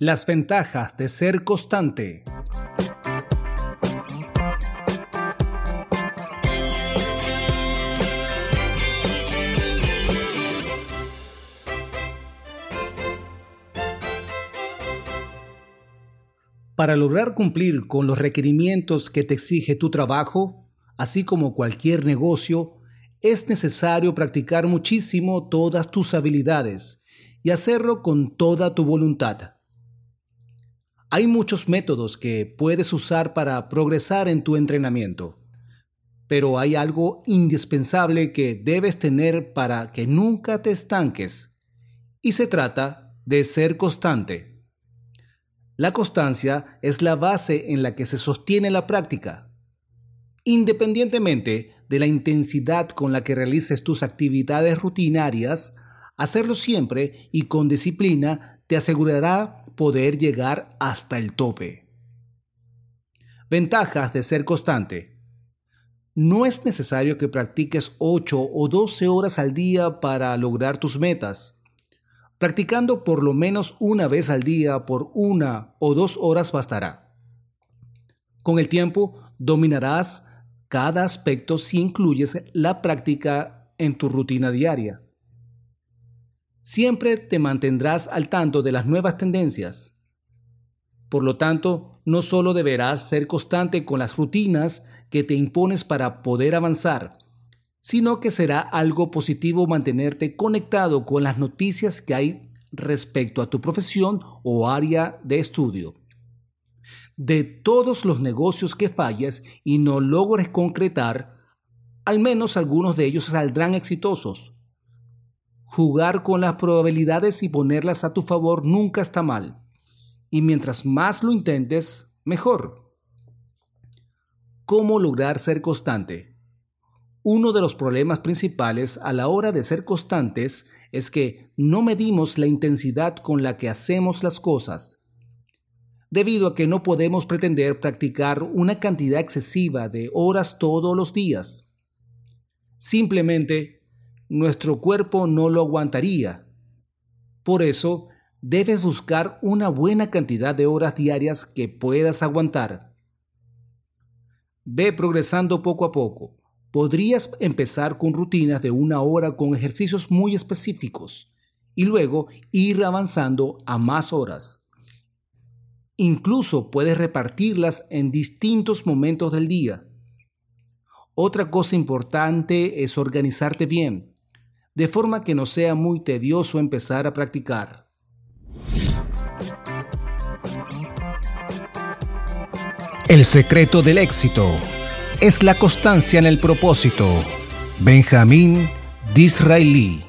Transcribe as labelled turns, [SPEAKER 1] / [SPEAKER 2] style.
[SPEAKER 1] Las ventajas de ser constante. Para lograr cumplir con los requerimientos que te exige tu trabajo, así como cualquier negocio, es necesario practicar muchísimo todas tus habilidades y hacerlo con toda tu voluntad. Hay muchos métodos que puedes usar para progresar en tu entrenamiento, pero hay algo indispensable que debes tener para que nunca te estanques, y se trata de ser constante. La constancia es la base en la que se sostiene la práctica. Independientemente de la intensidad con la que realices tus actividades rutinarias, hacerlo siempre y con disciplina te asegurará poder llegar hasta el tope. Ventajas de ser constante. No es necesario que practiques 8 o 12 horas al día para lograr tus metas. Practicando por lo menos una vez al día por una o dos horas bastará. Con el tiempo dominarás cada aspecto si incluyes la práctica en tu rutina diaria. Siempre te mantendrás al tanto de las nuevas tendencias. Por lo tanto, no solo deberás ser constante con las rutinas que te impones para poder avanzar, sino que será algo positivo mantenerte conectado con las noticias que hay respecto a tu profesión o área de estudio. De todos los negocios que falles y no logres concretar, al menos algunos de ellos saldrán exitosos. Jugar con las probabilidades y ponerlas a tu favor nunca está mal. Y mientras más lo intentes, mejor. ¿Cómo lograr ser constante? Uno de los problemas principales a la hora de ser constantes es que no medimos la intensidad con la que hacemos las cosas. Debido a que no podemos pretender practicar una cantidad excesiva de horas todos los días. Simplemente, nuestro cuerpo no lo aguantaría. Por eso, debes buscar una buena cantidad de horas diarias que puedas aguantar. Ve progresando poco a poco Podrías empezar con rutinas de una hora con ejercicios muy específicos y luego ir avanzando a más horas. Incluso puedes repartirlas en distintos momentos del día. Otra cosa importante es organizarte bien, de forma que no sea muy tedioso empezar a practicar. El secreto del éxito es la constancia en el propósito. Benjamín Disraeli